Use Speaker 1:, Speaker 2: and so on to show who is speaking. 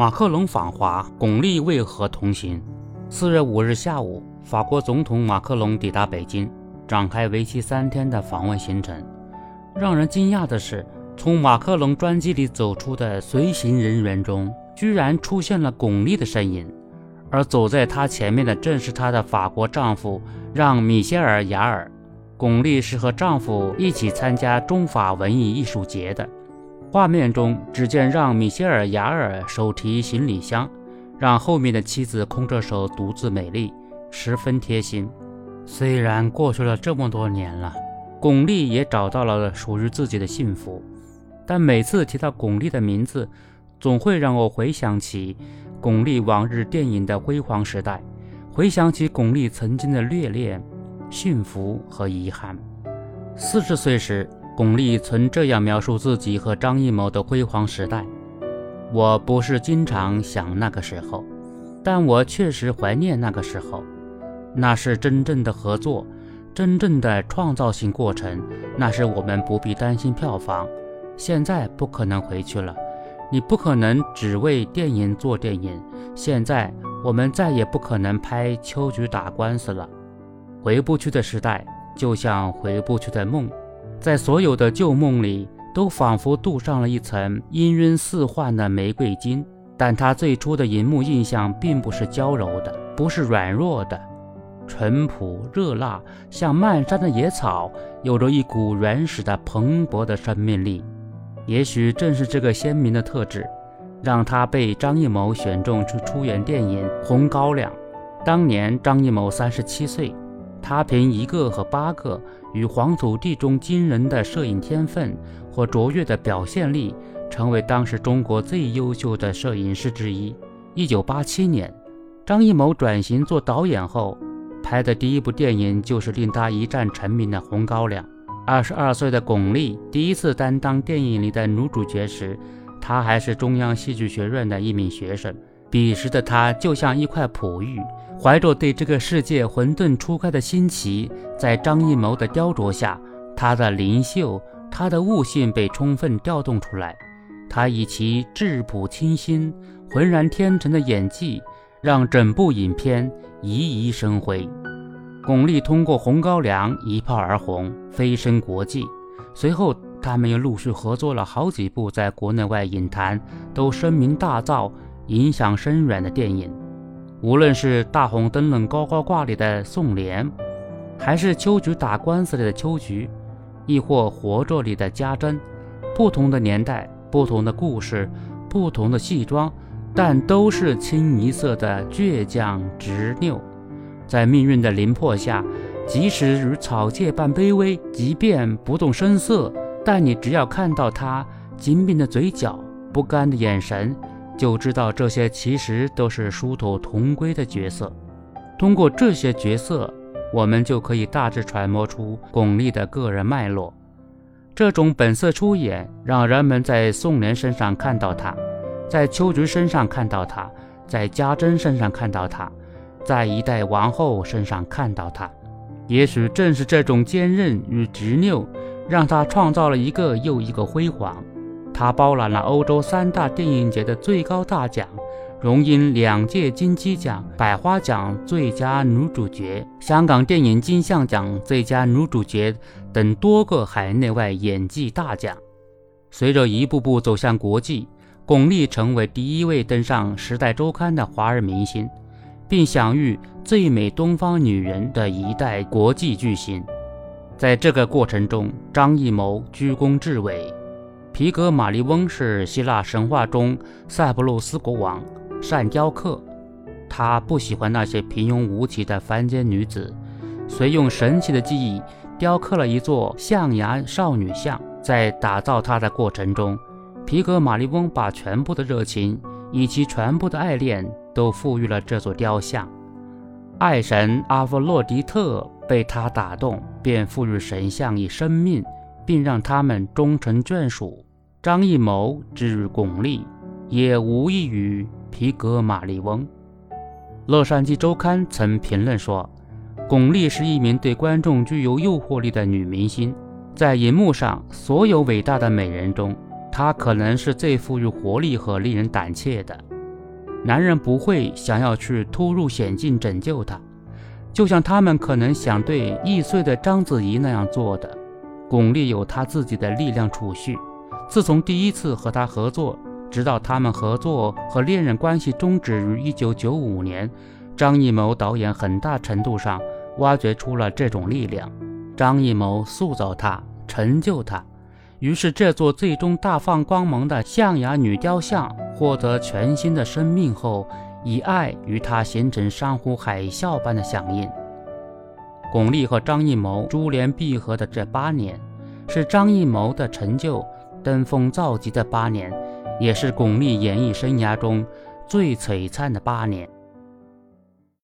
Speaker 1: 马克龙访华，巩俐为何同行？四月五日下午，法国总统马克龙抵达北京，展开为期三天的访问行程。让人惊讶的是，从马克龙专机里走出的随行人员中，居然出现了巩俐的身影，而走在她前面的正是她的法国丈夫让·米歇尔·雅尔。巩俐是和丈夫一起参加中法文艺艺术节的。画面中，只见让·米歇尔·雅尔手提行李箱，让后面的妻子空着手独自美丽，十分贴心。虽然过去了这么多年了，巩俐也找到了属于自己的幸福，但每次提到巩俐的名字，总会让我回想起巩俐往日电影的辉煌时代，回想起巩俐曾经的虐恋、幸福和遗憾。四十岁时。巩俐曾这样描述自己和张艺谋的辉煌时代：“我不是经常想那个时候，但我确实怀念那个时候。那是真正的合作，真正的创造性过程。那是我们不必担心票房。现在不可能回去了，你不可能只为电影做电影。现在我们再也不可能拍秋菊打官司了。回不去的时代，就像回不去的梦。”在所有的旧梦里，都仿佛镀上了一层氤氲似幻的玫瑰金。但他最初的银幕印象并不是娇柔的，不是软弱的，淳朴热辣，像漫山的野草，有着一股原始的蓬勃的生命力。也许正是这个鲜明的特质，让他被张艺谋选中去出演电影《红高粱》。当年张艺谋三十七岁。他凭一个和八个与黄土地中惊人的摄影天分或卓越的表现力，成为当时中国最优秀的摄影师之一。一九八七年，张艺谋转型做导演后，拍的第一部电影就是令他一战成名的《红高粱》。二十二岁的巩俐第一次担当电影里的女主角时，她还是中央戏剧学院的一名学生。彼时的他就像一块璞玉。怀着对这个世界混沌初开的新奇，在张艺谋的雕琢下，他的灵秀、他的悟性被充分调动出来。他以其质朴清新、浑然天成的演技，让整部影片熠熠生辉。巩俐通过《红高粱》一炮而红，飞升国际。随后，他们又陆续合作了好几部在国内外影坛都声名大噪、影响深远的电影。无论是大红灯笼高高挂里的宋濂，还是秋菊打官司里的秋菊，亦或活着里的家珍，不同的年代，不同的故事，不同的戏装，但都是清一色的倔强执拗。在命运的临迫下，即使如草芥般卑微，即便不动声色，但你只要看到他紧抿的嘴角，不甘的眼神。就知道这些其实都是殊途同归的角色。通过这些角色，我们就可以大致揣摩出巩俐的个人脉络。这种本色出演，让人们在宋濂身上看到她，在秋菊身上看到她，在家珍身上看到她，在一代王后身上看到她。也许正是这种坚韧与执拗，让她创造了一个又一个辉煌。她包揽了欧洲三大电影节的最高大奖，荣膺两届金鸡奖、百花奖最佳女主角、香港电影金像奖最佳女主角等多个海内外演技大奖。随着一步步走向国际，巩俐成为第一位登上《时代周刊》的华人明星，并享誉“最美东方女人”的一代国际巨星。在这个过程中，张艺谋居功至伟。皮格马利翁是希腊神话中塞浦路斯国王，善雕刻。他不喜欢那些平庸无奇的凡间女子，遂用神奇的技艺雕刻了一座象牙少女像。在打造它的过程中，皮格马利翁把全部的热情以及全部的爱恋都赋予了这座雕像。爱神阿弗洛狄特被他打动，便赋予神像以生命。并让他们终成眷属。张艺谋之巩俐，也无异于皮格马利翁。《洛杉矶周刊》曾评论说，巩俐是一名对观众具有诱惑力的女明星，在银幕上所有伟大的美人中，她可能是最富于活力和令人胆怯的。男人不会想要去突入险境拯救她，就像他们可能想对易碎的章子怡那样做的。巩俐有她自己的力量储蓄，自从第一次和他合作，直到他们合作和恋人关系终止于1995年，张艺谋导演很大程度上挖掘出了这种力量。张艺谋塑造她，成就她。于是，这座最终大放光芒的象牙女雕像获得全新的生命后，以爱与她形成山呼海啸般的响应。巩俐和张艺谋珠联璧合的这八年，是张艺谋的成就登峰造极的八年，也是巩俐演艺生涯中最璀璨的八年。